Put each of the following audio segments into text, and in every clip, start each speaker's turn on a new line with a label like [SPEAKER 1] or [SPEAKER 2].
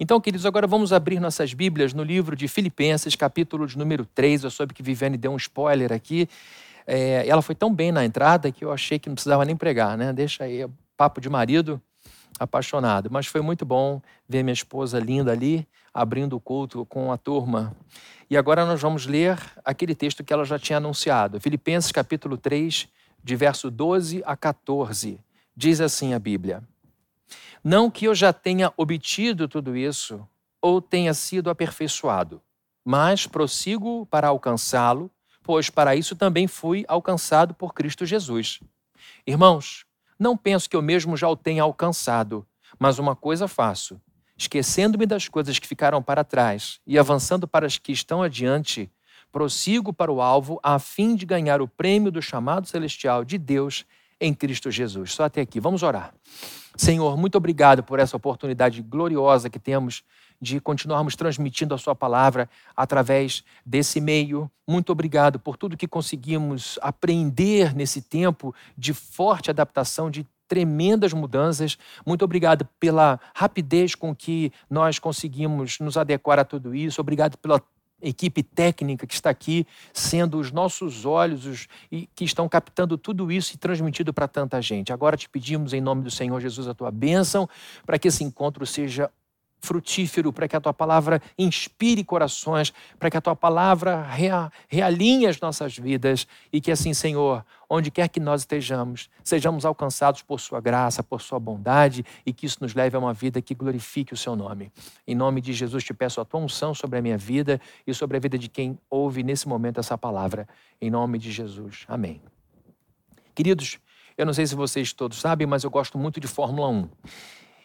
[SPEAKER 1] Então, queridos, agora vamos abrir nossas Bíblias no livro de Filipenses, capítulo de número 3. Eu soube que Viviane deu um spoiler aqui. É, ela foi tão bem na entrada que eu achei que não precisava nem pregar, né? Deixa aí, papo de marido apaixonado. Mas foi muito bom ver minha esposa linda ali, abrindo o culto com a turma. E agora nós vamos ler aquele texto que ela já tinha anunciado. Filipenses capítulo 3, de verso 12 a 14. Diz assim a Bíblia: Não que eu já tenha obtido tudo isso ou tenha sido aperfeiçoado, mas prossigo para alcançá-lo, pois para isso também fui alcançado por Cristo Jesus. Irmãos, não penso que eu mesmo já o tenha alcançado, mas uma coisa faço: esquecendo-me das coisas que ficaram para trás e avançando para as que estão adiante, prossigo para o alvo a fim de ganhar o prêmio do chamado celestial de Deus em Cristo Jesus. Só até aqui. Vamos orar. Senhor, muito obrigado por essa oportunidade gloriosa que temos de continuarmos transmitindo a Sua palavra através desse meio. Muito obrigado por tudo que conseguimos aprender nesse tempo de forte adaptação, de tremendas mudanças. Muito obrigado pela rapidez com que nós conseguimos nos adequar a tudo isso. Obrigado pela equipe técnica que está aqui, sendo os nossos olhos os, e que estão captando tudo isso e transmitido para tanta gente. Agora te pedimos, em nome do Senhor Jesus, a tua bênção, para que esse encontro seja frutífero, para que a tua palavra inspire corações, para que a tua palavra rea, realinhe as nossas vidas e que assim, Senhor, onde quer que nós estejamos, sejamos alcançados por sua graça, por sua bondade e que isso nos leve a uma vida que glorifique o seu nome. Em nome de Jesus te peço a tua unção sobre a minha vida e sobre a vida de quem ouve nesse momento essa palavra. Em nome de Jesus. Amém. Queridos, eu não sei se vocês todos sabem, mas eu gosto muito de Fórmula 1.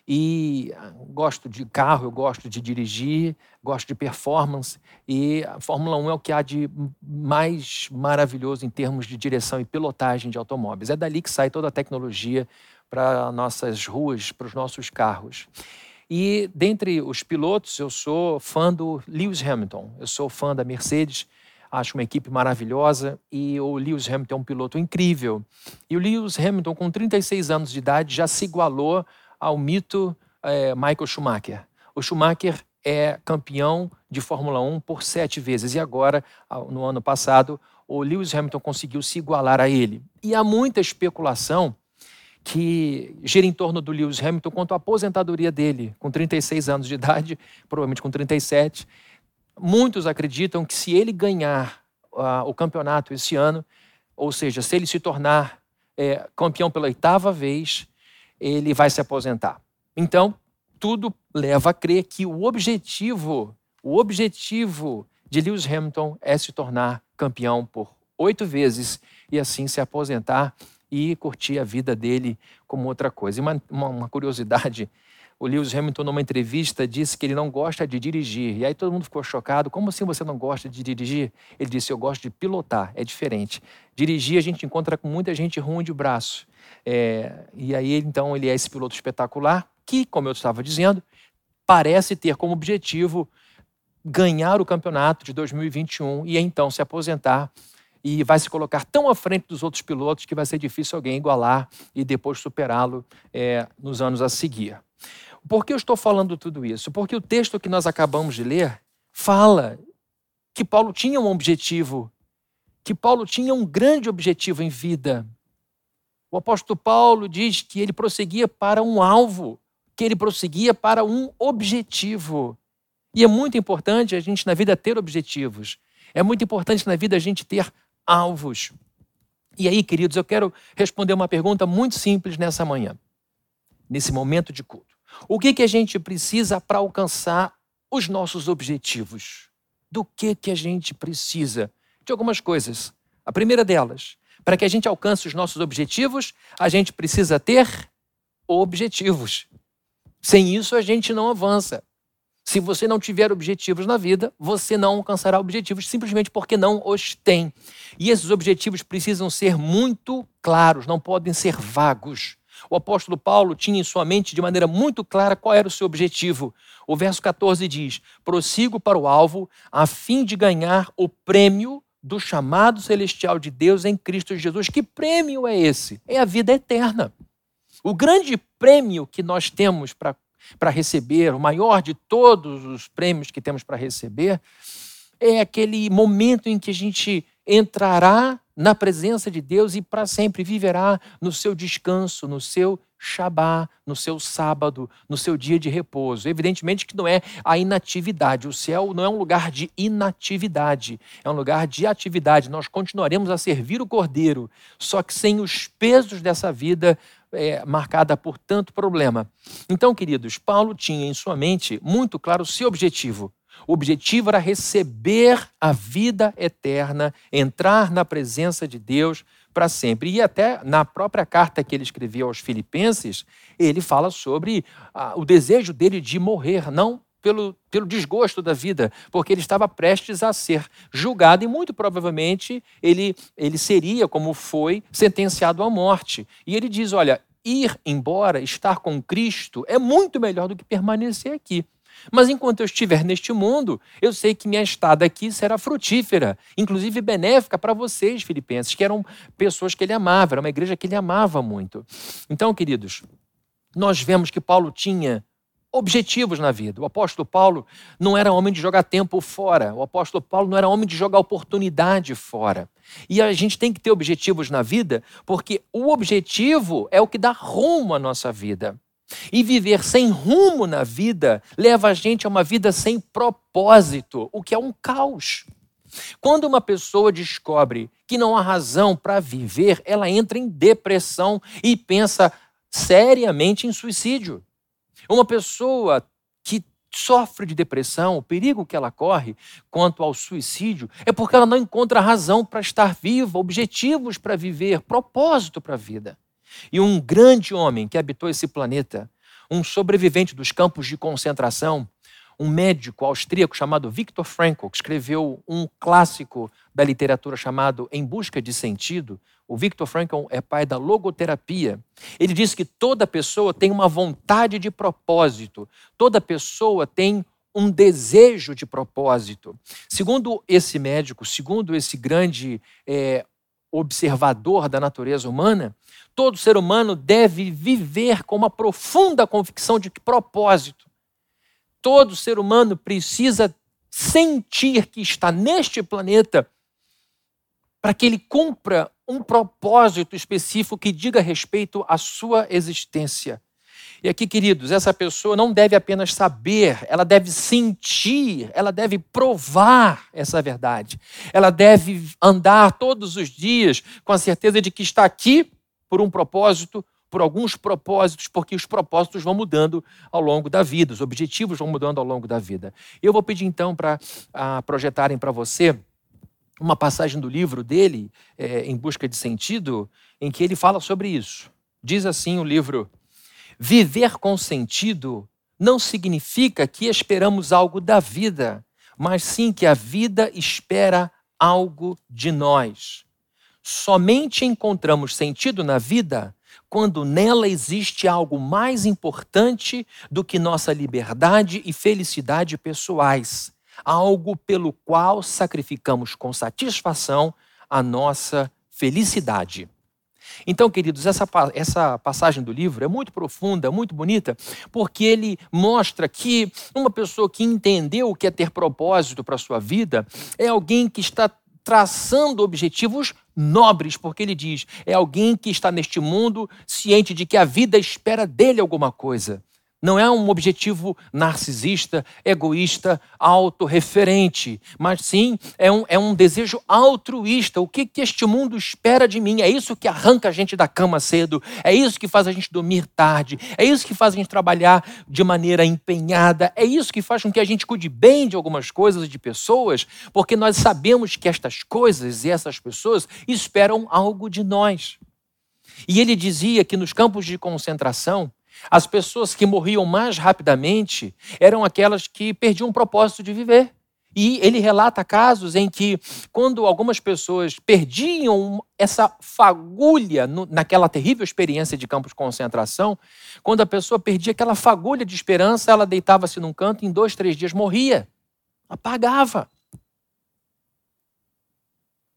[SPEAKER 1] E ah, gosto de carro, eu gosto de dirigir, gosto de performance. E a Fórmula 1 é o que há de mais maravilhoso em termos de direção e pilotagem de automóveis. É dali que sai toda a tecnologia para nossas ruas, para os nossos carros. E dentre os pilotos, eu sou fã do Lewis Hamilton. Eu sou fã da Mercedes, acho uma equipe maravilhosa e o Lewis Hamilton é um piloto incrível. E o Lewis Hamilton, com 36 anos de idade, já se igualou ao mito é, Michael Schumacher. O Schumacher é campeão de Fórmula 1 por sete vezes e agora, no ano passado, o Lewis Hamilton conseguiu se igualar a ele. E há muita especulação que gira em torno do Lewis Hamilton quanto à aposentadoria dele, com 36 anos de idade, provavelmente com 37. Muitos acreditam que se ele ganhar uh, o campeonato esse ano, ou seja, se ele se tornar é, campeão pela oitava vez, ele vai se aposentar. Então, tudo leva a crer que o objetivo, o objetivo de Lewis Hamilton é se tornar campeão por oito vezes e assim se aposentar e curtir a vida dele como outra coisa. E uma, uma, uma curiosidade o Lewis Hamilton, numa entrevista, disse que ele não gosta de dirigir. E aí todo mundo ficou chocado. Como assim você não gosta de dirigir? Ele disse: Eu gosto de pilotar, é diferente. Dirigir, a gente encontra com muita gente ruim de braço. É, e aí, então, ele é esse piloto espetacular que, como eu estava dizendo, parece ter como objetivo ganhar o campeonato de 2021 e então se aposentar e vai se colocar tão à frente dos outros pilotos que vai ser difícil alguém igualar e depois superá-lo é, nos anos a seguir. Por que eu estou falando tudo isso? Porque o texto que nós acabamos de ler fala que Paulo tinha um objetivo, que Paulo tinha um grande objetivo em vida. O apóstolo Paulo diz que ele prosseguia para um alvo, que ele prosseguia para um objetivo. E é muito importante a gente na vida ter objetivos. É muito importante na vida a gente ter alvos. E aí, queridos, eu quero responder uma pergunta muito simples nessa manhã, nesse momento de culto. O que, que a gente precisa para alcançar os nossos objetivos? Do que, que a gente precisa? De algumas coisas. A primeira delas, para que a gente alcance os nossos objetivos, a gente precisa ter objetivos. Sem isso, a gente não avança. Se você não tiver objetivos na vida, você não alcançará objetivos simplesmente porque não os tem. E esses objetivos precisam ser muito claros, não podem ser vagos. O apóstolo Paulo tinha em sua mente de maneira muito clara qual era o seu objetivo. O verso 14 diz: Prossigo para o alvo, a fim de ganhar o prêmio do chamado celestial de Deus em Cristo Jesus. Que prêmio é esse? É a vida eterna. O grande prêmio que nós temos para para receber, o maior de todos os prêmios que temos para receber, é aquele momento em que a gente entrará na presença de Deus e para sempre viverá no seu descanso, no seu Shabá, no seu sábado, no seu dia de repouso. Evidentemente que não é a inatividade. O céu não é um lugar de inatividade, é um lugar de atividade. Nós continuaremos a servir o Cordeiro, só que sem os pesos dessa vida é, marcada por tanto problema. Então, queridos, Paulo tinha em sua mente muito claro o seu objetivo. O objetivo era receber a vida eterna, entrar na presença de Deus para sempre. E até na própria carta que ele escrevia aos Filipenses, ele fala sobre ah, o desejo dele de morrer, não pelo, pelo desgosto da vida, porque ele estava prestes a ser julgado e muito provavelmente ele, ele seria, como foi, sentenciado à morte. E ele diz: olha, ir embora, estar com Cristo, é muito melhor do que permanecer aqui. Mas enquanto eu estiver neste mundo, eu sei que minha estada aqui será frutífera, inclusive benéfica para vocês, filipenses, que eram pessoas que ele amava, era uma igreja que ele amava muito. Então, queridos, nós vemos que Paulo tinha objetivos na vida. O apóstolo Paulo não era homem de jogar tempo fora. O apóstolo Paulo não era homem de jogar oportunidade fora. E a gente tem que ter objetivos na vida, porque o objetivo é o que dá rumo à nossa vida. E viver sem rumo na vida leva a gente a uma vida sem propósito, o que é um caos. Quando uma pessoa descobre que não há razão para viver, ela entra em depressão e pensa seriamente em suicídio. Uma pessoa que sofre de depressão, o perigo que ela corre quanto ao suicídio é porque ela não encontra razão para estar viva, objetivos para viver, propósito para a vida. E um grande homem que habitou esse planeta, um sobrevivente dos campos de concentração, um médico austríaco chamado Viktor Frankl, que escreveu um clássico da literatura chamado Em Busca de Sentido. O Viktor Frankl é pai da logoterapia. Ele diz que toda pessoa tem uma vontade de propósito, toda pessoa tem um desejo de propósito. Segundo esse médico, segundo esse grande é, observador da natureza humana, todo ser humano deve viver com uma profunda convicção de propósito. Todo ser humano precisa sentir que está neste planeta para que ele cumpra um propósito específico que diga respeito à sua existência. E aqui, queridos, essa pessoa não deve apenas saber, ela deve sentir, ela deve provar essa verdade. Ela deve andar todos os dias com a certeza de que está aqui por um propósito, por alguns propósitos, porque os propósitos vão mudando ao longo da vida, os objetivos vão mudando ao longo da vida. Eu vou pedir então para projetarem para você uma passagem do livro dele, é, Em Busca de Sentido, em que ele fala sobre isso. Diz assim o livro Viver com sentido não significa que esperamos algo da vida, mas sim que a vida espera algo de nós. Somente encontramos sentido na vida quando nela existe algo mais importante do que nossa liberdade e felicidade pessoais, algo pelo qual sacrificamos com satisfação a nossa felicidade. Então, queridos, essa, essa passagem do livro é muito profunda, muito bonita, porque ele mostra que uma pessoa que entendeu o que é ter propósito para a sua vida é alguém que está traçando objetivos nobres, porque ele diz: é alguém que está neste mundo ciente de que a vida espera dele alguma coisa. Não é um objetivo narcisista, egoísta, autorreferente, mas sim é um, é um desejo altruísta. O que, que este mundo espera de mim? É isso que arranca a gente da cama cedo, é isso que faz a gente dormir tarde, é isso que faz a gente trabalhar de maneira empenhada, é isso que faz com que a gente cuide bem de algumas coisas e de pessoas, porque nós sabemos que estas coisas e essas pessoas esperam algo de nós. E ele dizia que nos campos de concentração, as pessoas que morriam mais rapidamente eram aquelas que perdiam o propósito de viver. E ele relata casos em que, quando algumas pessoas perdiam essa fagulha no, naquela terrível experiência de campos de concentração, quando a pessoa perdia aquela fagulha de esperança, ela deitava-se num canto e em dois, três dias morria. Apagava.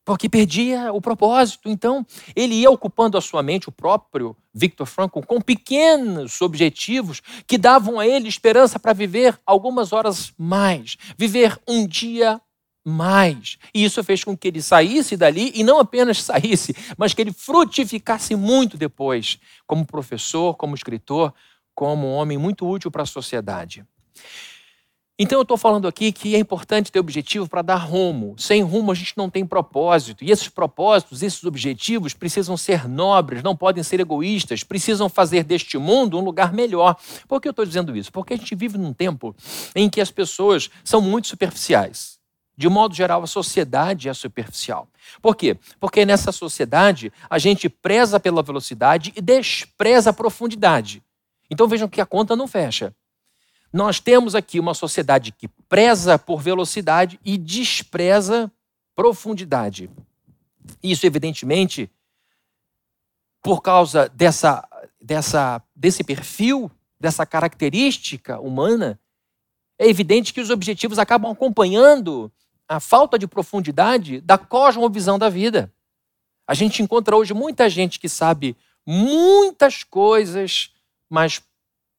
[SPEAKER 1] Porque perdia o propósito. Então, ele ia ocupando a sua mente, o próprio Victor Frankl, com pequenos objetivos que davam a ele esperança para viver algumas horas mais, viver um dia mais. E isso fez com que ele saísse dali e não apenas saísse, mas que ele frutificasse muito depois, como professor, como escritor, como um homem muito útil para a sociedade. Então eu estou falando aqui que é importante ter objetivo para dar rumo. Sem rumo a gente não tem propósito. E esses propósitos, esses objetivos precisam ser nobres, não podem ser egoístas, precisam fazer deste mundo um lugar melhor. Por que eu estou dizendo isso? Porque a gente vive num tempo em que as pessoas são muito superficiais. De modo geral, a sociedade é superficial. Por quê? Porque nessa sociedade a gente preza pela velocidade e despreza a profundidade. Então vejam que a conta não fecha. Nós temos aqui uma sociedade que preza por velocidade e despreza profundidade. Isso, evidentemente, por causa dessa, dessa, desse perfil, dessa característica humana, é evidente que os objetivos acabam acompanhando a falta de profundidade da cosmovisão da vida. A gente encontra hoje muita gente que sabe muitas coisas, mas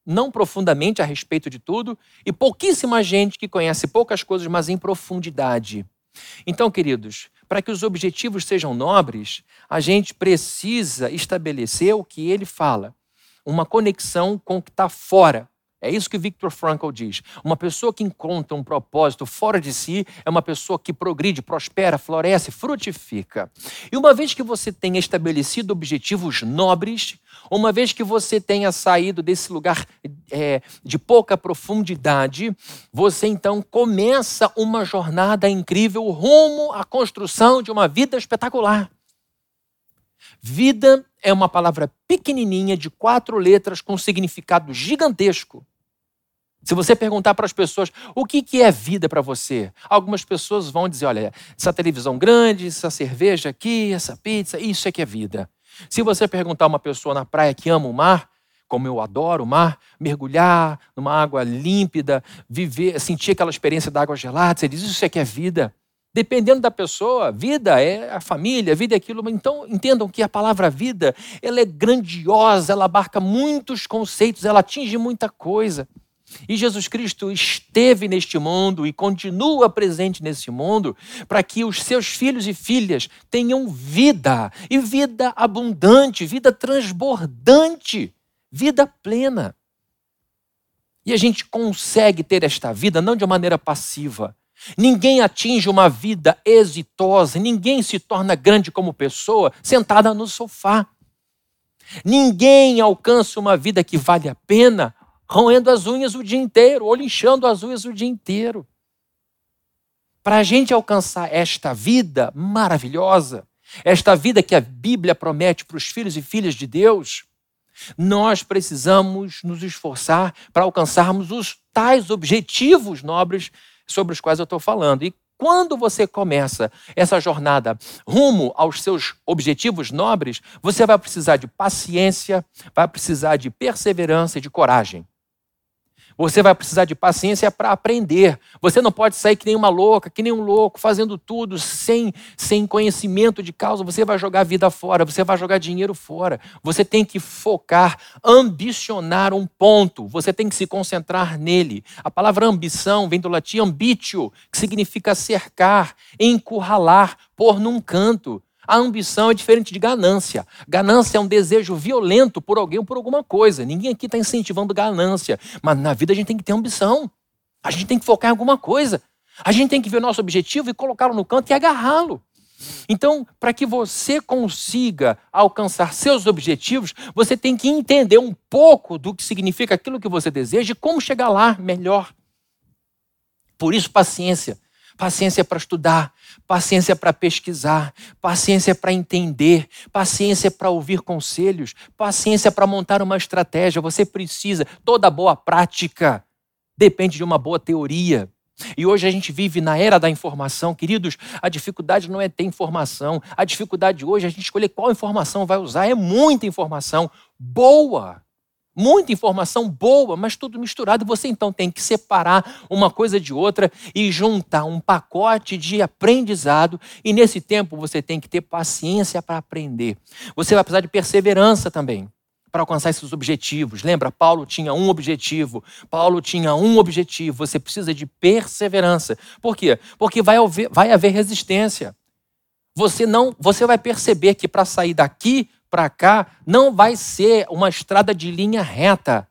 [SPEAKER 1] não profundamente a respeito de tudo, e pouquíssima gente que conhece poucas coisas, mas em profundidade. Então, queridos, para que os objetivos sejam nobres, a gente precisa estabelecer o que ele fala, uma conexão com o que está fora, é isso que Viktor Frankl diz. Uma pessoa que encontra um propósito fora de si é uma pessoa que progride, prospera, floresce, frutifica. E uma vez que você tenha estabelecido objetivos nobres, uma vez que você tenha saído desse lugar é, de pouca profundidade, você então começa uma jornada incrível rumo à construção de uma vida espetacular. Vida é uma palavra pequenininha de quatro letras com significado gigantesco. Se você perguntar para as pessoas o que, que é vida para você, algumas pessoas vão dizer: olha, essa televisão grande, essa cerveja aqui, essa pizza, isso é que é vida. Se você perguntar a uma pessoa na praia que ama o mar, como eu adoro o mar, mergulhar numa água límpida, viver, sentir aquela experiência da água gelada, você diz: isso é que é vida. Dependendo da pessoa, vida é a família, vida é aquilo. Então, entendam que a palavra vida, ela é grandiosa, ela abarca muitos conceitos, ela atinge muita coisa. E Jesus Cristo esteve neste mundo e continua presente nesse mundo para que os seus filhos e filhas tenham vida, e vida abundante, vida transbordante, vida plena. E a gente consegue ter esta vida não de maneira passiva, Ninguém atinge uma vida exitosa, ninguém se torna grande como pessoa sentada no sofá. Ninguém alcança uma vida que vale a pena roendo as unhas o dia inteiro, ou linchando as unhas o dia inteiro. Para a gente alcançar esta vida maravilhosa, esta vida que a Bíblia promete para os filhos e filhas de Deus, nós precisamos nos esforçar para alcançarmos os tais objetivos nobres sobre os quais eu estou falando. E quando você começa essa jornada rumo aos seus objetivos nobres, você vai precisar de paciência, vai precisar de perseverança e de coragem. Você vai precisar de paciência para aprender. Você não pode sair que nem uma louca, que nem um louco, fazendo tudo sem, sem conhecimento de causa. Você vai jogar vida fora, você vai jogar dinheiro fora. Você tem que focar, ambicionar um ponto. Você tem que se concentrar nele. A palavra ambição vem do latim ambitio, que significa cercar, encurralar, pôr num canto. A ambição é diferente de ganância. Ganância é um desejo violento por alguém ou por alguma coisa. Ninguém aqui está incentivando ganância. Mas na vida a gente tem que ter ambição. A gente tem que focar em alguma coisa. A gente tem que ver o nosso objetivo e colocá-lo no canto e agarrá-lo. Então, para que você consiga alcançar seus objetivos, você tem que entender um pouco do que significa aquilo que você deseja e como chegar lá melhor. Por isso, paciência paciência para estudar, paciência para pesquisar, paciência para entender, paciência para ouvir conselhos, paciência para montar uma estratégia. Você precisa, toda boa prática depende de uma boa teoria. E hoje a gente vive na era da informação. Queridos, a dificuldade não é ter informação. A dificuldade hoje é a gente escolher qual informação vai usar. É muita informação boa muita informação boa, mas tudo misturado. Você então tem que separar uma coisa de outra e juntar um pacote de aprendizado. E nesse tempo você tem que ter paciência para aprender. Você vai precisar de perseverança também para alcançar esses objetivos. Lembra, Paulo tinha um objetivo. Paulo tinha um objetivo. Você precisa de perseverança. Por quê? Porque vai haver, vai haver resistência. Você não, você vai perceber que para sair daqui para cá não vai ser uma estrada de linha reta.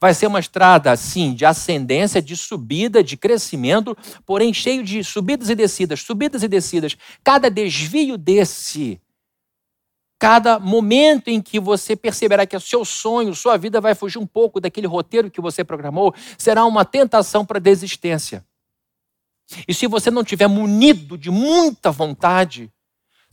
[SPEAKER 1] Vai ser uma estrada, sim, de ascendência, de subida, de crescimento, porém cheio de subidas e descidas, subidas e descidas. Cada desvio desse, cada momento em que você perceberá que o seu sonho, sua vida vai fugir um pouco daquele roteiro que você programou, será uma tentação para desistência. E se você não tiver munido de muita vontade,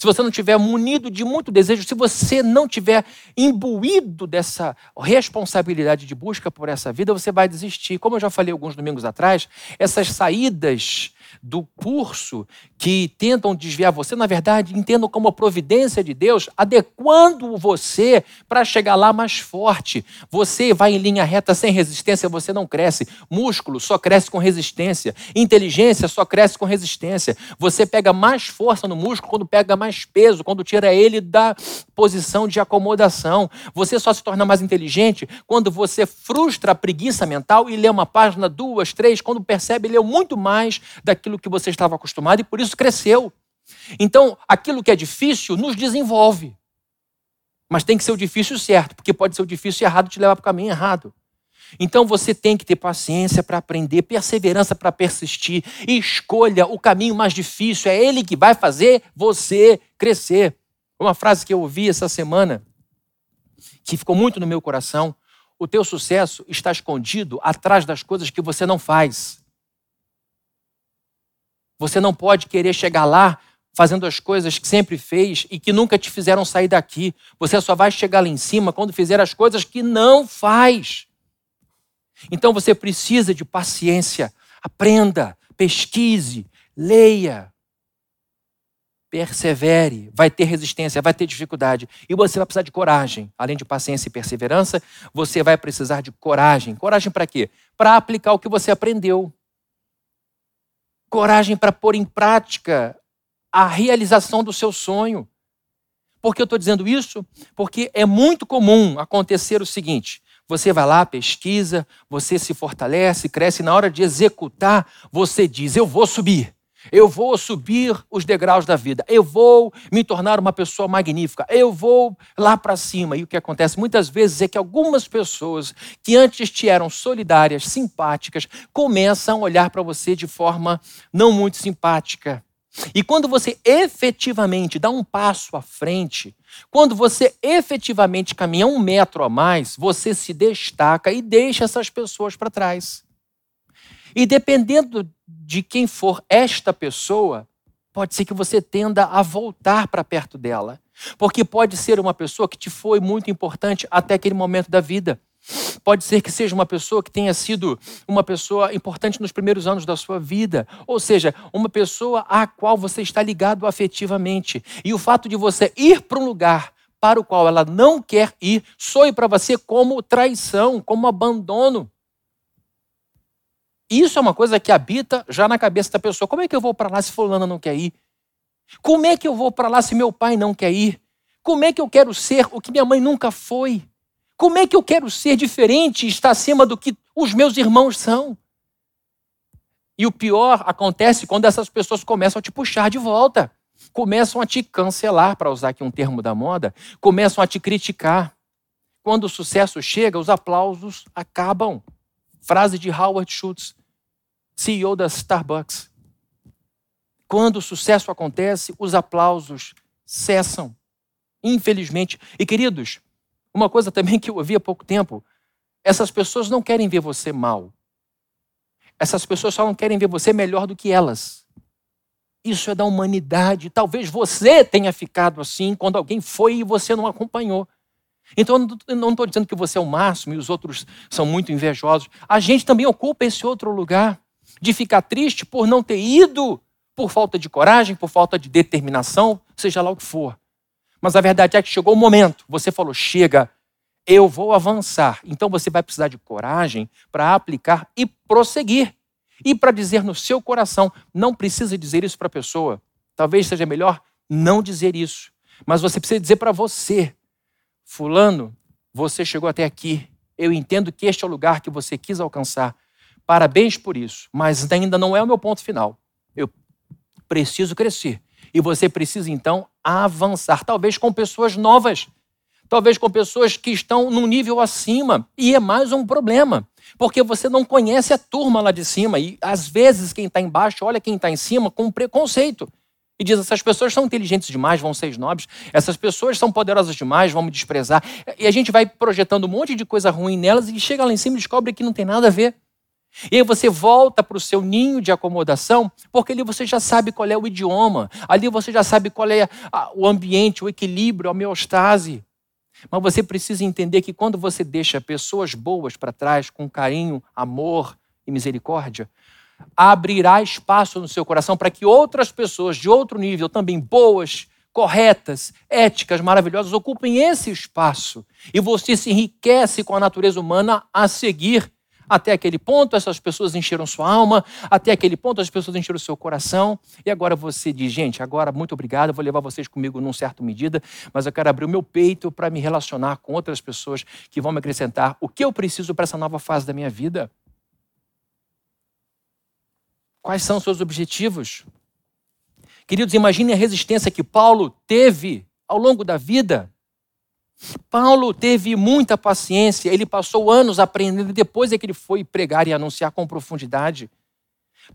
[SPEAKER 1] se você não tiver munido de muito desejo, se você não tiver imbuído dessa responsabilidade de busca por essa vida, você vai desistir. Como eu já falei alguns domingos atrás, essas saídas do curso que tentam desviar você, na verdade, entendam como a providência de Deus, adequando você para chegar lá mais forte. Você vai em linha reta sem resistência, você não cresce. Músculo só cresce com resistência. Inteligência só cresce com resistência. Você pega mais força no músculo quando pega mais peso, quando tira ele da posição de acomodação. Você só se torna mais inteligente quando você frustra a preguiça mental e lê uma página, duas, três, quando percebe, leu muito mais daquilo que você estava acostumado e por isso cresceu. Então, aquilo que é difícil nos desenvolve. Mas tem que ser o difícil certo, porque pode ser o difícil errado te levar para o caminho errado. Então você tem que ter paciência para aprender, perseverança para persistir e escolha o caminho mais difícil. É ele que vai fazer você crescer. Uma frase que eu ouvi essa semana, que ficou muito no meu coração: o teu sucesso está escondido atrás das coisas que você não faz. Você não pode querer chegar lá fazendo as coisas que sempre fez e que nunca te fizeram sair daqui. Você só vai chegar lá em cima quando fizer as coisas que não faz. Então você precisa de paciência. Aprenda, pesquise, leia, persevere. Vai ter resistência, vai ter dificuldade. E você vai precisar de coragem. Além de paciência e perseverança, você vai precisar de coragem. Coragem para quê? Para aplicar o que você aprendeu coragem para pôr em prática a realização do seu sonho. Por que eu estou dizendo isso? Porque é muito comum acontecer o seguinte: você vai lá, pesquisa, você se fortalece, cresce, e na hora de executar, você diz: Eu vou subir. Eu vou subir os degraus da vida. Eu vou me tornar uma pessoa magnífica. Eu vou lá para cima. E o que acontece muitas vezes é que algumas pessoas que antes te eram solidárias, simpáticas, começam a olhar para você de forma não muito simpática. E quando você efetivamente dá um passo à frente, quando você efetivamente caminha um metro a mais, você se destaca e deixa essas pessoas para trás. E dependendo de quem for esta pessoa, pode ser que você tenda a voltar para perto dela. Porque pode ser uma pessoa que te foi muito importante até aquele momento da vida. Pode ser que seja uma pessoa que tenha sido uma pessoa importante nos primeiros anos da sua vida. Ou seja, uma pessoa à qual você está ligado afetivamente. E o fato de você ir para um lugar para o qual ela não quer ir soe para você como traição, como abandono. Isso é uma coisa que habita já na cabeça da pessoa. Como é que eu vou para lá se fulana não quer ir? Como é que eu vou para lá se meu pai não quer ir? Como é que eu quero ser o que minha mãe nunca foi? Como é que eu quero ser diferente e estar acima do que os meus irmãos são? E o pior acontece quando essas pessoas começam a te puxar de volta, começam a te cancelar, para usar aqui um termo da moda, começam a te criticar. Quando o sucesso chega, os aplausos acabam. Frase de Howard Schultz. CEO da Starbucks. Quando o sucesso acontece, os aplausos cessam. Infelizmente. E queridos, uma coisa também que eu ouvi há pouco tempo: essas pessoas não querem ver você mal. Essas pessoas só não querem ver você melhor do que elas. Isso é da humanidade. Talvez você tenha ficado assim quando alguém foi e você não acompanhou. Então, eu não estou dizendo que você é o máximo e os outros são muito invejosos. A gente também ocupa esse outro lugar de ficar triste por não ter ido, por falta de coragem, por falta de determinação, seja lá o que for. Mas a verdade é que chegou o momento, você falou: chega, Eu vou avançar. Então você vai precisar de coragem para aplicar e prosseguir. E para dizer no seu coração, não precisa dizer isso para a pessoa. Talvez seja melhor não dizer isso. Mas você precisa dizer para você: Fulano, você chegou até aqui. Eu entendo que este é o lugar que você quis alcançar. Parabéns por isso, mas ainda não é o meu ponto final. Eu preciso crescer. E você precisa então avançar, talvez com pessoas novas, talvez com pessoas que estão num nível acima. E é mais um problema, porque você não conhece a turma lá de cima. E às vezes quem está embaixo olha quem está em cima com preconceito. E diz: essas pessoas são inteligentes demais, vão ser snobs, essas pessoas são poderosas demais, vão me desprezar. E a gente vai projetando um monte de coisa ruim nelas e chega lá em cima e descobre que não tem nada a ver. E aí você volta para o seu ninho de acomodação, porque ali você já sabe qual é o idioma, ali você já sabe qual é o ambiente, o equilíbrio, a homeostase. Mas você precisa entender que quando você deixa pessoas boas para trás, com carinho, amor e misericórdia, abrirá espaço no seu coração para que outras pessoas de outro nível, também boas, corretas, éticas, maravilhosas, ocupem esse espaço. E você se enriquece com a natureza humana a seguir até aquele ponto, essas pessoas encheram sua alma. Até aquele ponto, as pessoas encheram seu coração. E agora você diz, gente, agora muito obrigado, eu vou levar vocês comigo num certo medida, mas eu quero abrir o meu peito para me relacionar com outras pessoas que vão me acrescentar o que eu preciso para essa nova fase da minha vida. Quais são seus objetivos? Queridos, imagine a resistência que Paulo teve ao longo da vida. Paulo teve muita paciência, ele passou anos aprendendo, depois é que ele foi pregar e anunciar com profundidade.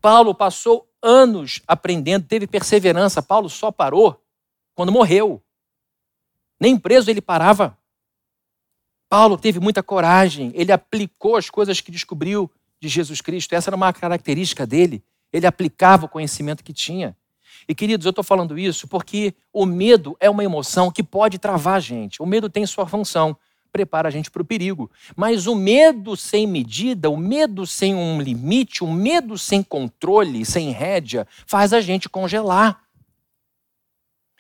[SPEAKER 1] Paulo passou anos aprendendo, teve perseverança. Paulo só parou quando morreu. Nem preso ele parava. Paulo teve muita coragem, ele aplicou as coisas que descobriu de Jesus Cristo. Essa era uma característica dele. Ele aplicava o conhecimento que tinha. E queridos, eu estou falando isso porque o medo é uma emoção que pode travar a gente. O medo tem sua função, prepara a gente para o perigo. Mas o medo sem medida, o medo sem um limite, o medo sem controle, sem rédea, faz a gente congelar.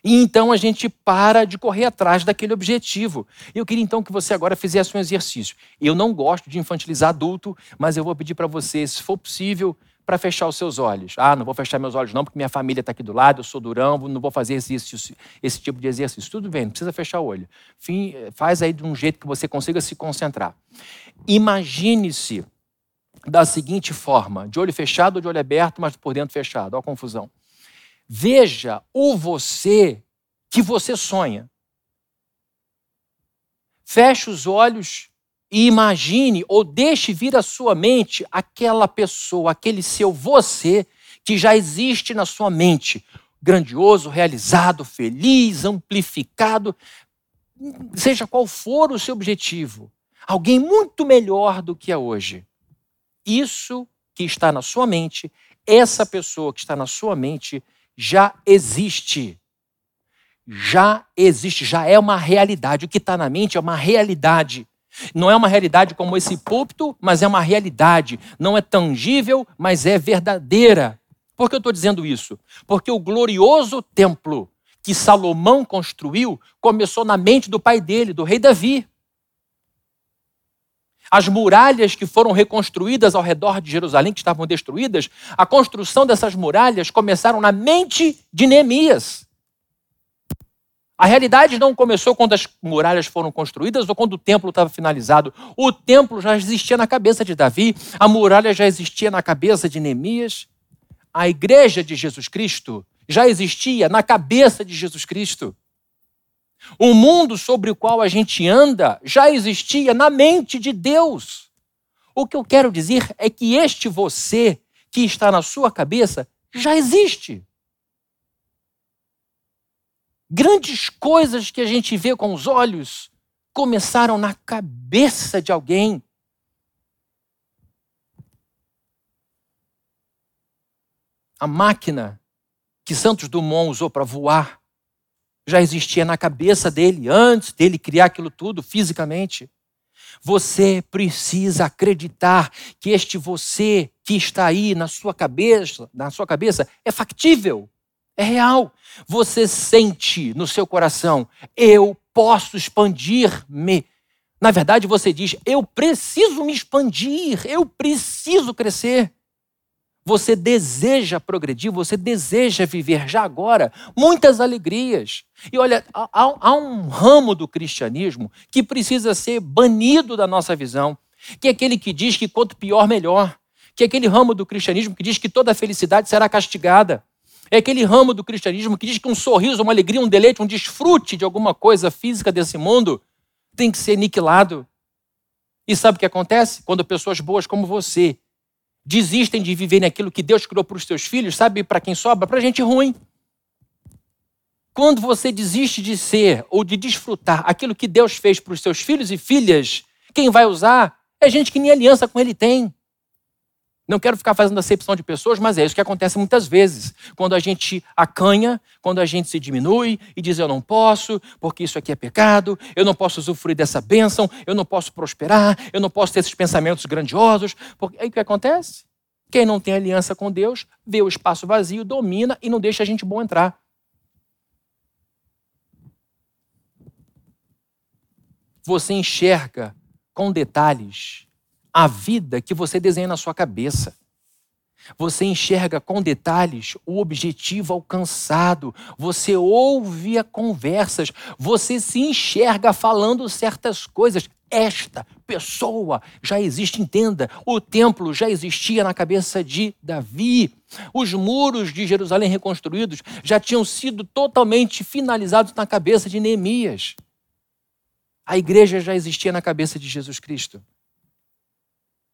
[SPEAKER 1] E então a gente para de correr atrás daquele objetivo. Eu queria então que você agora fizesse um exercício. Eu não gosto de infantilizar adulto, mas eu vou pedir para você, se for possível, para fechar os seus olhos. Ah, não vou fechar meus olhos não, porque minha família está aqui do lado, eu sou durão, não vou fazer esse, esse, esse tipo de exercício. Tudo bem, não precisa fechar o olho. Fim, faz aí de um jeito que você consiga se concentrar. Imagine-se da seguinte forma, de olho fechado ou de olho aberto, mas por dentro fechado. Olha a confusão. Veja o você que você sonha. Feche os olhos e imagine ou deixe vir à sua mente aquela pessoa, aquele seu você que já existe na sua mente, grandioso, realizado, feliz, amplificado, seja qual for o seu objetivo, alguém muito melhor do que é hoje. Isso que está na sua mente, essa pessoa que está na sua mente já existe. Já existe, já é uma realidade. O que está na mente é uma realidade. Não é uma realidade como esse púlpito, mas é uma realidade. Não é tangível, mas é verdadeira. Por que eu estou dizendo isso? Porque o glorioso templo que Salomão construiu começou na mente do pai dele, do rei Davi. As muralhas que foram reconstruídas ao redor de Jerusalém, que estavam destruídas, a construção dessas muralhas começaram na mente de Neemias. A realidade não começou quando as muralhas foram construídas ou quando o templo estava finalizado. O templo já existia na cabeça de Davi, a muralha já existia na cabeça de Neemias. A igreja de Jesus Cristo já existia na cabeça de Jesus Cristo. O mundo sobre o qual a gente anda já existia na mente de Deus. O que eu quero dizer é que este você que está na sua cabeça já existe. Grandes coisas que a gente vê com os olhos começaram na cabeça de alguém. A máquina que Santos Dumont usou para voar já existia na cabeça dele antes dele criar aquilo tudo fisicamente. Você precisa acreditar que este você que está aí na sua cabeça, na sua cabeça é factível. É real. Você sente no seu coração, eu posso expandir-me Na verdade, você diz: eu preciso me expandir, eu preciso crescer. Você deseja progredir, você deseja viver já agora muitas alegrias. E olha, há, há um ramo do cristianismo que precisa ser banido da nossa visão, que é aquele que diz que quanto pior, melhor. Que é aquele ramo do cristianismo que diz que toda felicidade será castigada. É aquele ramo do cristianismo que diz que um sorriso, uma alegria, um deleite, um desfrute de alguma coisa física desse mundo tem que ser aniquilado. E sabe o que acontece? Quando pessoas boas como você desistem de viver naquilo que Deus criou para os seus filhos, sabe para quem sobra? Para gente ruim. Quando você desiste de ser ou de desfrutar aquilo que Deus fez para os seus filhos e filhas, quem vai usar é gente que nem aliança com Ele tem. Não quero ficar fazendo acepção de pessoas, mas é isso que acontece muitas vezes. Quando a gente acanha, quando a gente se diminui e diz eu não posso, porque isso aqui é pecado, eu não posso usufruir dessa bênção, eu não posso prosperar, eu não posso ter esses pensamentos grandiosos. Porque aí o que acontece? Quem não tem aliança com Deus vê o espaço vazio, domina e não deixa a gente bom entrar. Você enxerga com detalhes a vida que você desenha na sua cabeça. Você enxerga com detalhes o objetivo alcançado, você ouve a conversas, você se enxerga falando certas coisas. Esta pessoa já existe, entenda, o templo já existia na cabeça de Davi. Os muros de Jerusalém reconstruídos já tinham sido totalmente finalizados na cabeça de Neemias. A igreja já existia na cabeça de Jesus Cristo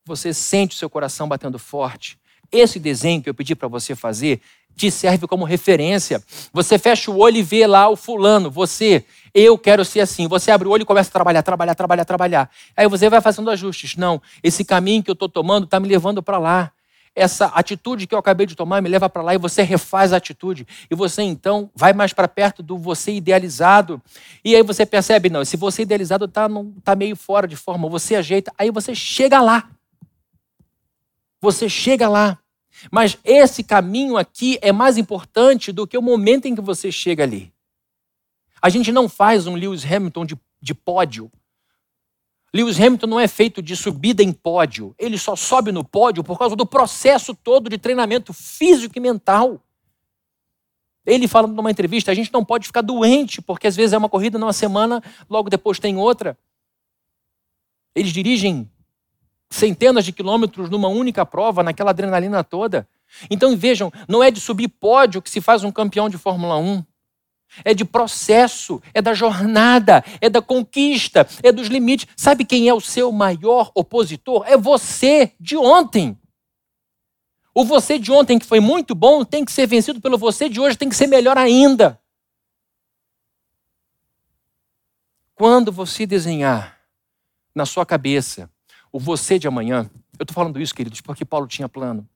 [SPEAKER 1] você sente o seu coração batendo forte. Esse desenho que eu pedi para você fazer te serve como referência. Você fecha o olho e vê lá o fulano, você, eu quero ser assim. Você abre o olho e começa a trabalhar, trabalhar, trabalhar, trabalhar. Aí você vai fazendo ajustes. Não, esse caminho que eu estou tomando está me levando para lá. Essa atitude que eu acabei de tomar me leva para lá e você refaz a atitude. E você então vai mais para perto do você idealizado. E aí você percebe, não, se você idealizado está tá meio fora de forma, você ajeita, aí você chega lá você chega lá. Mas esse caminho aqui é mais importante do que o momento em que você chega ali. A gente não faz um Lewis Hamilton de, de pódio. Lewis Hamilton não é feito de subida em pódio. Ele só sobe no pódio por causa do processo todo de treinamento físico e mental. Ele fala numa entrevista: a gente não pode ficar doente, porque às vezes é uma corrida numa semana, logo depois tem outra. Eles dirigem centenas de quilômetros numa única prova, naquela adrenalina toda. Então vejam, não é de subir pódio que se faz um campeão de Fórmula 1. É de processo, é da jornada, é da conquista, é dos limites. Sabe quem é o seu maior opositor? É você de ontem. O você de ontem, que foi muito bom, tem que ser vencido pelo você de hoje, tem que ser melhor ainda. Quando você desenhar na sua cabeça o você de amanhã. Eu estou falando isso, queridos, porque Paulo tinha plano.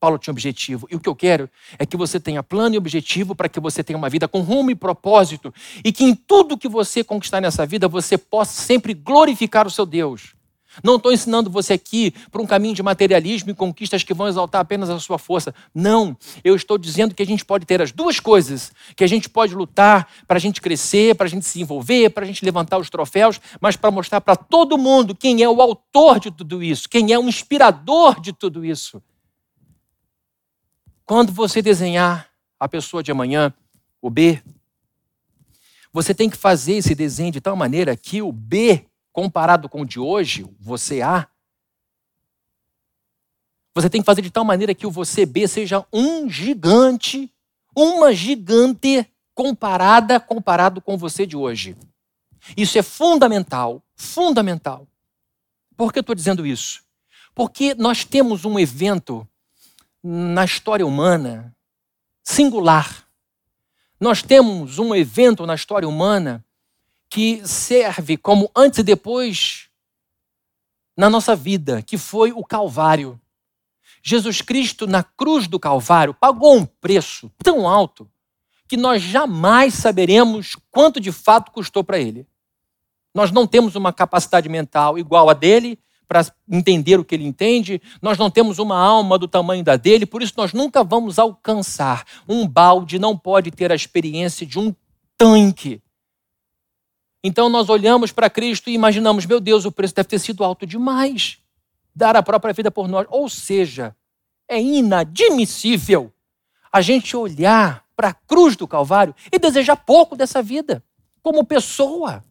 [SPEAKER 1] Paulo tinha objetivo. E o que eu quero é que você tenha plano e objetivo para que você tenha uma vida com rumo e propósito. E que em tudo que você conquistar nessa vida, você possa sempre glorificar o seu Deus. Não estou ensinando você aqui para um caminho de materialismo e conquistas que vão exaltar apenas a sua força. Não. Eu estou dizendo que a gente pode ter as duas coisas: que a gente pode lutar para a gente crescer, para a gente se envolver, para a gente levantar os troféus, mas para mostrar para todo mundo quem é o autor de tudo isso, quem é o inspirador de tudo isso. Quando você desenhar a pessoa de amanhã, o B, você tem que fazer esse desenho de tal maneira que o B comparado com o de hoje, você A, você tem que fazer de tal maneira que o você B seja um gigante, uma gigante comparada comparado com você de hoje. Isso é fundamental, fundamental. Por que eu estou dizendo isso? Porque nós temos um evento na história humana singular. Nós temos um evento na história humana que serve como antes e depois na nossa vida, que foi o Calvário. Jesus Cristo, na cruz do Calvário, pagou um preço tão alto que nós jamais saberemos quanto de fato custou para ele. Nós não temos uma capacidade mental igual a dele para entender o que ele entende, nós não temos uma alma do tamanho da dele, por isso nós nunca vamos alcançar. Um balde não pode ter a experiência de um tanque Então nós olhamos para Cristo e imaginamos, meu Deus, o preço deve ter sido alto demais. Dar a própria vida por nós. Ou seja, é inadmissível a gente olhar para a cruz do Calvário e desejar pouco dessa vida, como pessoa.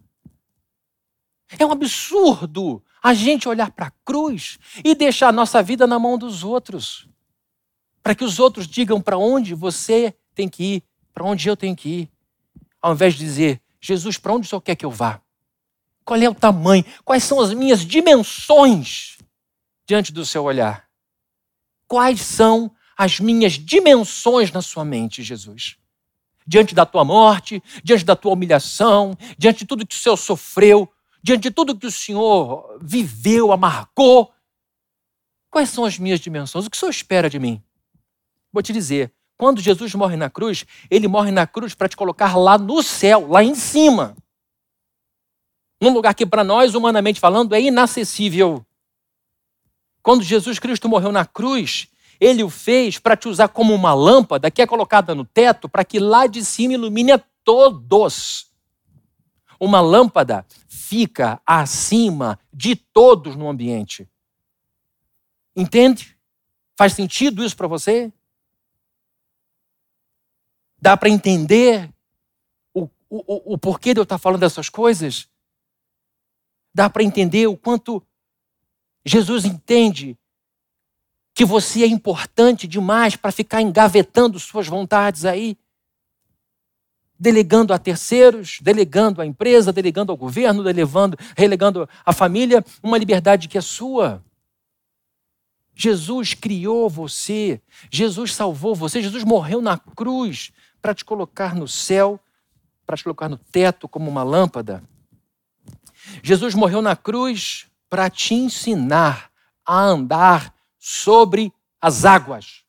[SPEAKER 1] É um absurdo a gente olhar para a cruz e deixar a nossa vida na mão dos outros. Para que os outros digam para onde você tem que ir, para onde eu tenho que ir. Ao invés de dizer, Jesus, para onde o Senhor quer que eu vá? Qual é o tamanho? Quais são as minhas dimensões diante do seu olhar? Quais são as minhas dimensões na sua mente, Jesus? Diante da tua morte, diante da tua humilhação, diante de tudo que o Senhor sofreu, diante de tudo que o Senhor viveu, amargou, quais são as minhas dimensões? O que o Senhor espera de mim? Vou te dizer, quando Jesus morre na cruz, ele morre na cruz para te colocar lá no céu, lá em cima. Num lugar que para nós, humanamente falando, é inacessível. Quando Jesus Cristo morreu na cruz, ele o fez para te usar como uma lâmpada que é colocada no teto para que lá de cima ilumine a todos. Uma lâmpada fica acima de todos no ambiente. Entende? Faz sentido isso para você? Dá para entender o, o, o porquê de eu estar falando dessas coisas? Dá para entender o quanto Jesus entende que você é importante demais para ficar engavetando suas vontades aí? delegando a terceiros, delegando à empresa, delegando ao governo, delegando, relegando à família uma liberdade que é sua. Jesus criou você, Jesus salvou você, Jesus morreu na cruz para te colocar no céu, para te colocar no teto como uma lâmpada. Jesus morreu na cruz para te ensinar a andar sobre as águas.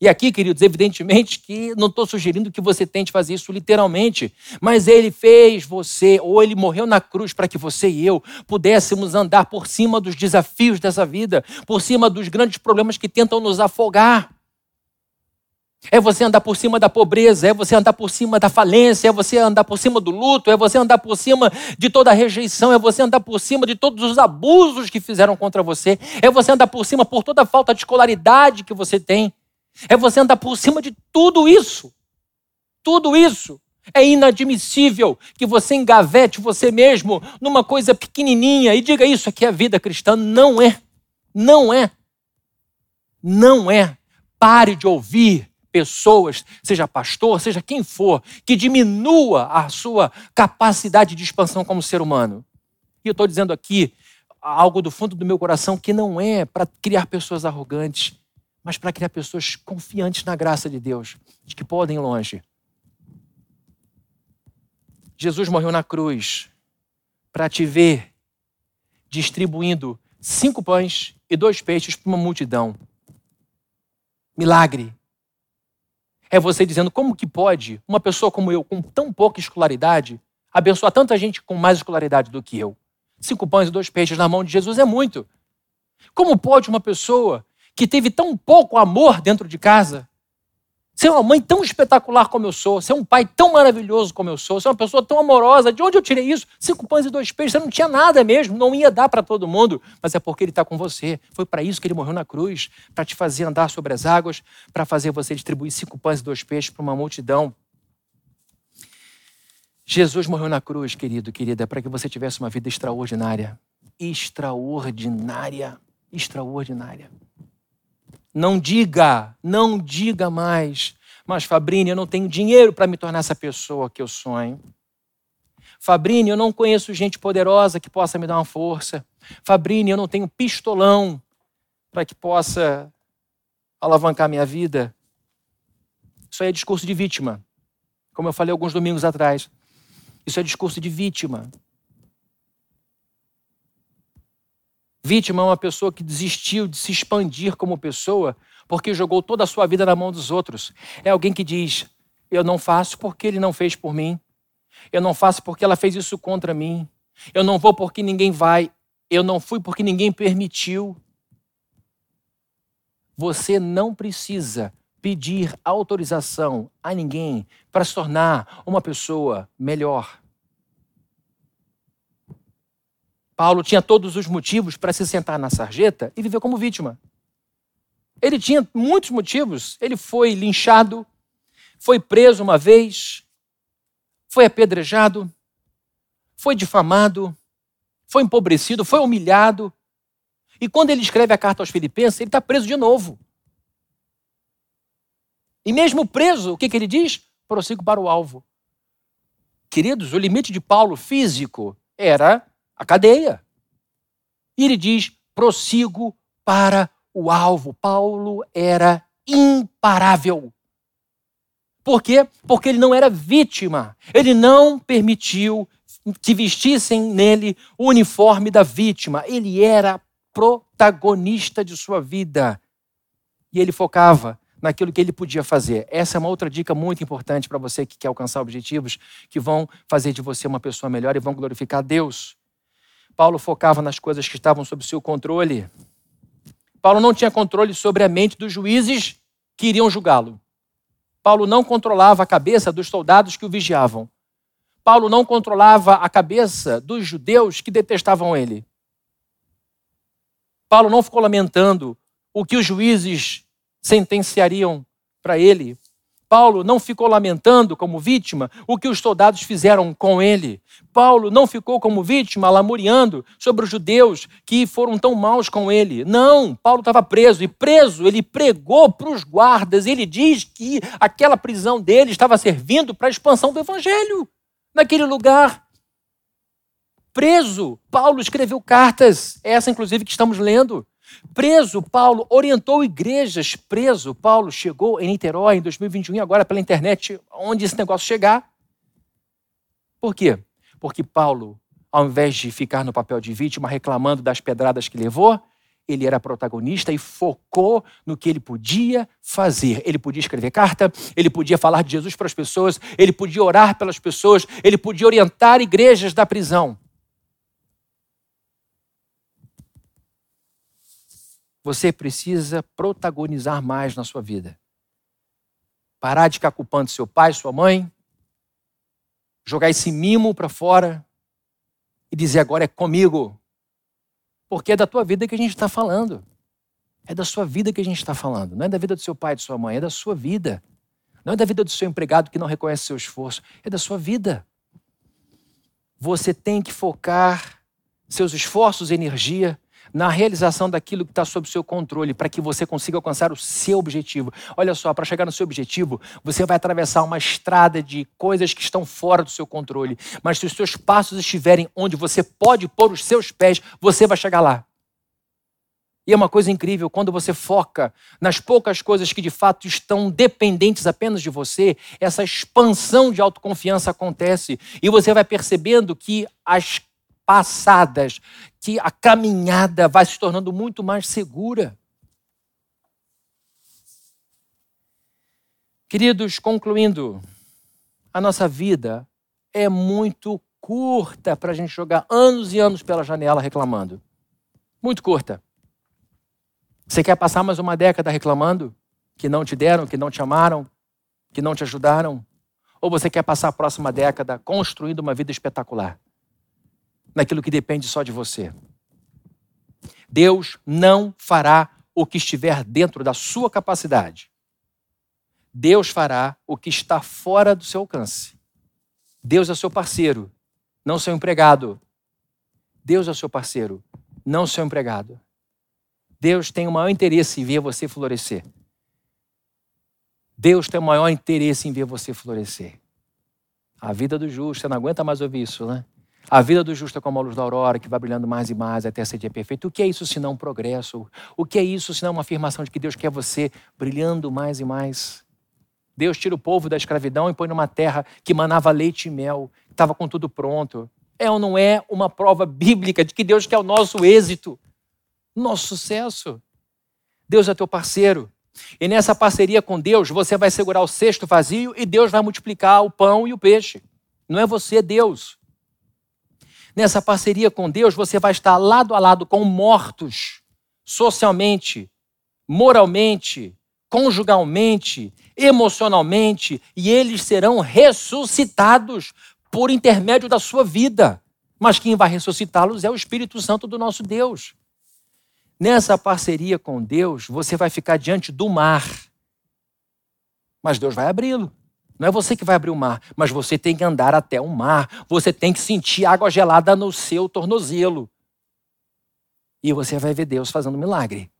[SPEAKER 1] E aqui, queridos, evidentemente que não estou sugerindo que você tente fazer isso literalmente, mas ele fez você, ou ele morreu na cruz para que você e eu pudéssemos andar por cima dos desafios dessa vida, por cima dos grandes problemas que tentam nos afogar. É você andar por cima da pobreza, é você andar por cima da falência, é você andar por cima do luto, é você andar por cima de toda a rejeição, é você andar por cima de todos os abusos que fizeram contra você, é você andar por cima por toda a falta de escolaridade que você tem. É você andar por cima de tudo isso. Tudo isso. É inadmissível que você engavete você mesmo numa coisa pequenininha e diga isso aqui é a vida cristã. Não é. Não é. Não é. Pare de ouvir pessoas, seja pastor, seja quem for, que diminua a sua capacidade de expansão como ser humano. E eu estou dizendo aqui algo do fundo do meu coração que não é para criar pessoas arrogantes, mas para criar pessoas confiantes na graça de Deus, de que podem ir longe. Jesus morreu na cruz para te ver distribuindo cinco pães e dois peixes para uma multidão. Milagre. É você dizendo como que pode uma pessoa como eu, com tão pouca escolaridade, abençoar tanta gente com mais escolaridade do que eu. Cinco pães e dois peixes na mão de Jesus é muito. Como pode uma pessoa que teve tão pouco amor dentro de casa, ser uma mãe tão espetacular como eu sou, ser um pai tão maravilhoso como eu sou, ser uma pessoa tão amorosa, de onde eu tirei isso? Cinco pães e dois peixes, você não tinha nada mesmo, não ia dar para todo mundo, mas é porque ele está com você. Foi para isso que ele morreu na cruz, para te fazer andar sobre as águas, para fazer você distribuir cinco pães e dois peixes para uma multidão. Jesus morreu na cruz, querido, querida, para que você tivesse uma vida extraordinária. Extraordinária. Extraordinária. Não diga, não diga mais. Mas, Fabrini, eu não tenho dinheiro para me tornar essa pessoa que eu sonho. Fabrini, eu não conheço gente poderosa que possa me dar uma força. Fabrini, eu não tenho pistolão para que possa alavancar minha vida. Isso aí é discurso de vítima. Como eu falei alguns domingos atrás. Isso é discurso de vítima. Vítima é uma pessoa que desistiu de se expandir como pessoa porque jogou toda a sua vida na mão dos outros. É alguém que diz: Eu não faço porque ele não fez por mim. Eu não faço porque ela fez isso contra mim. Eu não vou porque ninguém vai. Eu não fui porque ninguém permitiu. Você não precisa pedir autorização a ninguém para se tornar uma pessoa melhor. Paulo tinha todos os motivos para se sentar na sarjeta e viver como vítima. Ele tinha muitos motivos. Ele foi linchado, foi preso uma vez, foi apedrejado, foi difamado, foi empobrecido, foi humilhado. E quando ele escreve a carta aos Filipenses, ele está preso de novo. E mesmo preso, o que, que ele diz? Prossigo para o alvo. Queridos, o limite de Paulo físico era a cadeia. E ele diz: prossigo para o alvo. Paulo era imparável. Por quê? Porque ele não era vítima. Ele não permitiu que vestissem nele o uniforme da vítima. Ele era protagonista de sua vida. E ele focava naquilo que ele podia fazer. Essa é uma outra dica muito importante para você que quer alcançar objetivos que vão fazer de você uma pessoa melhor e vão glorificar Deus. Paulo focava nas coisas que estavam sob seu controle. Paulo não tinha controle sobre a mente dos juízes que iriam julgá-lo. Paulo não controlava a cabeça dos soldados que o vigiavam. Paulo não controlava a cabeça dos judeus que detestavam ele. Paulo não ficou lamentando o que os juízes sentenciariam para ele. Paulo não ficou lamentando como vítima o que os soldados fizeram com ele. Paulo não ficou como vítima lamuriando sobre os judeus que foram tão maus com ele. Não, Paulo estava preso e preso ele pregou para os guardas. Ele diz que aquela prisão dele estava servindo para a expansão do evangelho naquele lugar. Preso, Paulo escreveu cartas, essa inclusive que estamos lendo. Preso, Paulo orientou igrejas. Preso, Paulo chegou em Niterói em 2021 e agora pela internet, onde esse negócio chegar. Por quê? Porque Paulo, ao invés de ficar no papel de vítima reclamando das pedradas que levou, ele era protagonista e focou no que ele podia fazer. Ele podia escrever carta, ele podia falar de Jesus para as pessoas, ele podia orar pelas pessoas, ele podia orientar igrejas da prisão. Você precisa protagonizar mais na sua vida. Parar de ficar culpando seu pai, sua mãe, jogar esse mimo para fora e dizer agora é comigo. Porque é da tua vida que a gente está falando. É da sua vida que a gente está falando. Não é da vida do seu pai de sua mãe, é da sua vida. Não é da vida do seu empregado que não reconhece seu esforço, é da sua vida. Você tem que focar seus esforços e energia na realização daquilo que está sob seu controle, para que você consiga alcançar o seu objetivo. Olha só, para chegar no seu objetivo, você vai atravessar uma estrada de coisas que estão fora do seu controle. Mas se os seus passos estiverem onde você pode pôr os seus pés, você vai chegar lá. E é uma coisa incrível, quando você foca nas poucas coisas que de fato estão dependentes apenas de você, essa expansão de autoconfiança acontece. E você vai percebendo que as passadas, que a caminhada vai se tornando muito mais segura. Queridos, concluindo, a nossa vida é muito curta para a gente jogar anos e anos pela janela reclamando. Muito curta. Você quer passar mais uma década reclamando que não te deram, que não te amaram, que não te ajudaram? Ou você quer passar a próxima década construindo uma vida espetacular? Naquilo que depende só de você. Deus não fará o que estiver dentro da sua capacidade. Deus fará o que está fora do seu alcance. Deus é seu parceiro, não seu empregado. Deus é seu parceiro, não seu empregado. Deus tem o maior interesse em ver você florescer. Deus tem o maior interesse em ver você florescer. A vida do justo, você não aguenta mais ouvir isso, né? A vida do justo é como a luz da aurora, que vai brilhando mais e mais até ser dia perfeito. O que é isso senão um progresso? O que é isso senão uma afirmação de que Deus quer você brilhando mais e mais? Deus tira o povo da escravidão e põe numa terra que manava leite e mel, estava com tudo pronto. É ou não é uma prova bíblica de que Deus quer o nosso êxito, nosso sucesso? Deus é teu parceiro. E nessa parceria com Deus, você vai segurar o cesto vazio e Deus vai multiplicar o pão e o peixe. Não é você, é Deus. Nessa parceria com Deus, você vai estar lado a lado com mortos, socialmente, moralmente, conjugalmente, emocionalmente, e eles serão ressuscitados por intermédio da sua vida. Mas quem vai ressuscitá-los é o Espírito Santo do nosso Deus. Nessa parceria com Deus, você vai ficar diante do mar. Mas Deus vai abri-lo. Não é você que vai abrir o mar, mas você tem que andar até o mar. Você tem que sentir água gelada no seu tornozelo. E você vai ver Deus fazendo um milagre.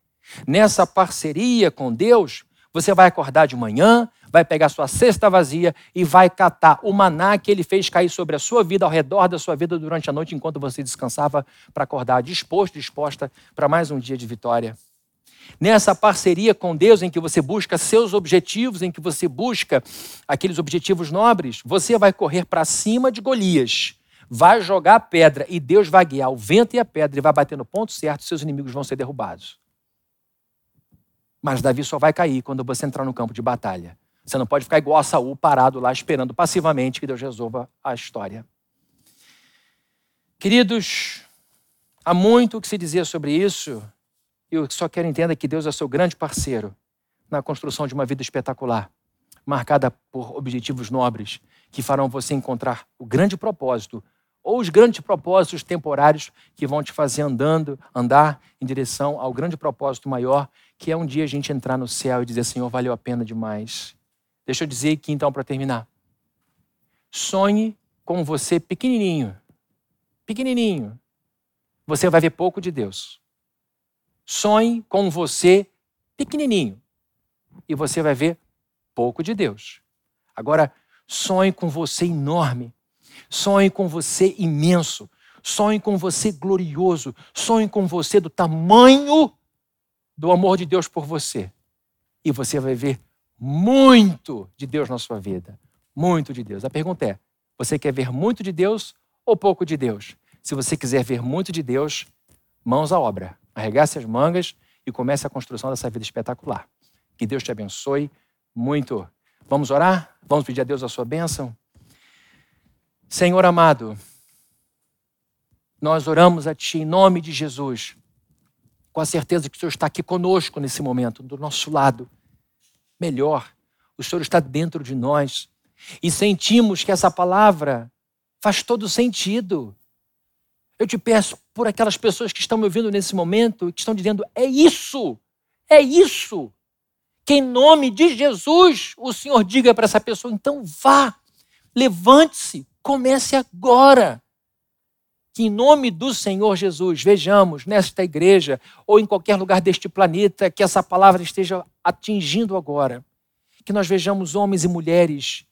[SPEAKER 1] Nessa parceria com Deus, você vai acordar de manhã, vai pegar sua cesta vazia e vai catar o maná que ele fez cair sobre a sua vida, ao redor da sua vida durante a noite, enquanto você descansava, para acordar disposto, disposta para mais um dia de vitória. Nessa parceria com Deus, em que você busca seus objetivos, em que você busca aqueles objetivos nobres, você vai correr para cima de Golias, vai jogar a pedra e Deus vai guiar o vento e a pedra e vai bater no ponto certo, seus inimigos vão ser derrubados. Mas Davi só vai cair quando você entrar no campo de batalha. Você não pode ficar igual a Saul, parado lá, esperando passivamente que Deus resolva a história. Queridos, há muito o que se dizer sobre isso, eu só quero entender que Deus é seu grande parceiro na construção de uma vida espetacular, marcada por objetivos nobres, que farão você encontrar o grande propósito ou os grandes propósitos temporários que vão te fazer andando, andar em direção ao grande propósito maior, que é um dia a gente entrar no céu e dizer: Senhor, valeu a pena demais. Deixa eu dizer aqui então para terminar. Sonhe com você pequenininho. Pequenininho. Você vai ver pouco de Deus. Sonhe com você pequenininho. E você vai ver pouco de Deus. Agora, sonhe com você enorme. Sonhe com você imenso. Sonhe com você glorioso. Sonhe com você do tamanho do amor de Deus por você. E você vai ver muito de Deus na sua vida. Muito de Deus. A pergunta é: você quer ver muito de Deus ou pouco de Deus? Se você quiser ver muito de Deus, mãos à obra. Arregace as mangas e comece a construção dessa vida espetacular. Que Deus te abençoe muito. Vamos orar? Vamos pedir a Deus a sua bênção? Senhor amado, nós oramos a Ti em nome de Jesus, com a certeza que o Senhor está aqui conosco nesse momento, do nosso lado melhor. O Senhor está dentro de nós. E sentimos que essa palavra faz todo sentido. Eu te peço por aquelas pessoas que estão me ouvindo nesse momento, que estão dizendo: é isso, é isso. Que em nome de Jesus o Senhor diga para essa pessoa: então vá, levante-se, comece agora. Que em nome do Senhor Jesus vejamos nesta igreja ou em qualquer lugar deste planeta que essa palavra esteja atingindo agora. Que nós vejamos homens e mulheres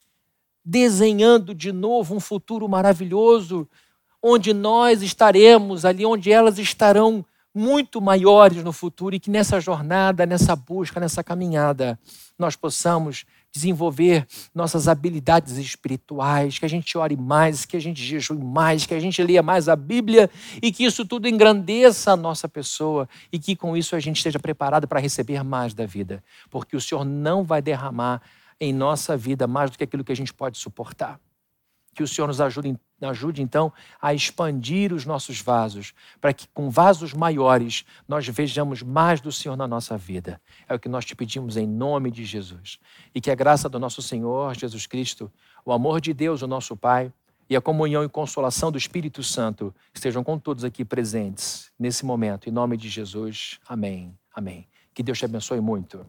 [SPEAKER 1] desenhando de novo um futuro maravilhoso, onde nós estaremos ali, onde elas estarão muito maiores no futuro e que nessa jornada, nessa busca, nessa caminhada, nós possamos desenvolver nossas habilidades espirituais, que a gente ore mais, que a gente jejue mais, que a gente leia mais a Bíblia e que isso tudo engrandeça a nossa pessoa e que com isso a gente esteja preparado para receber mais da vida, porque o Senhor não vai derramar em nossa vida mais do que aquilo que a gente pode suportar. Que o Senhor nos ajude, ajude então a expandir os nossos vasos, para que com vasos maiores nós vejamos mais do Senhor na nossa vida. É o que nós te pedimos em nome de Jesus. E que a graça do nosso Senhor Jesus Cristo, o amor de Deus, o nosso Pai, e a comunhão e consolação do Espírito Santo estejam com todos aqui presentes nesse momento. Em nome de Jesus. Amém. Amém. Que Deus te abençoe muito.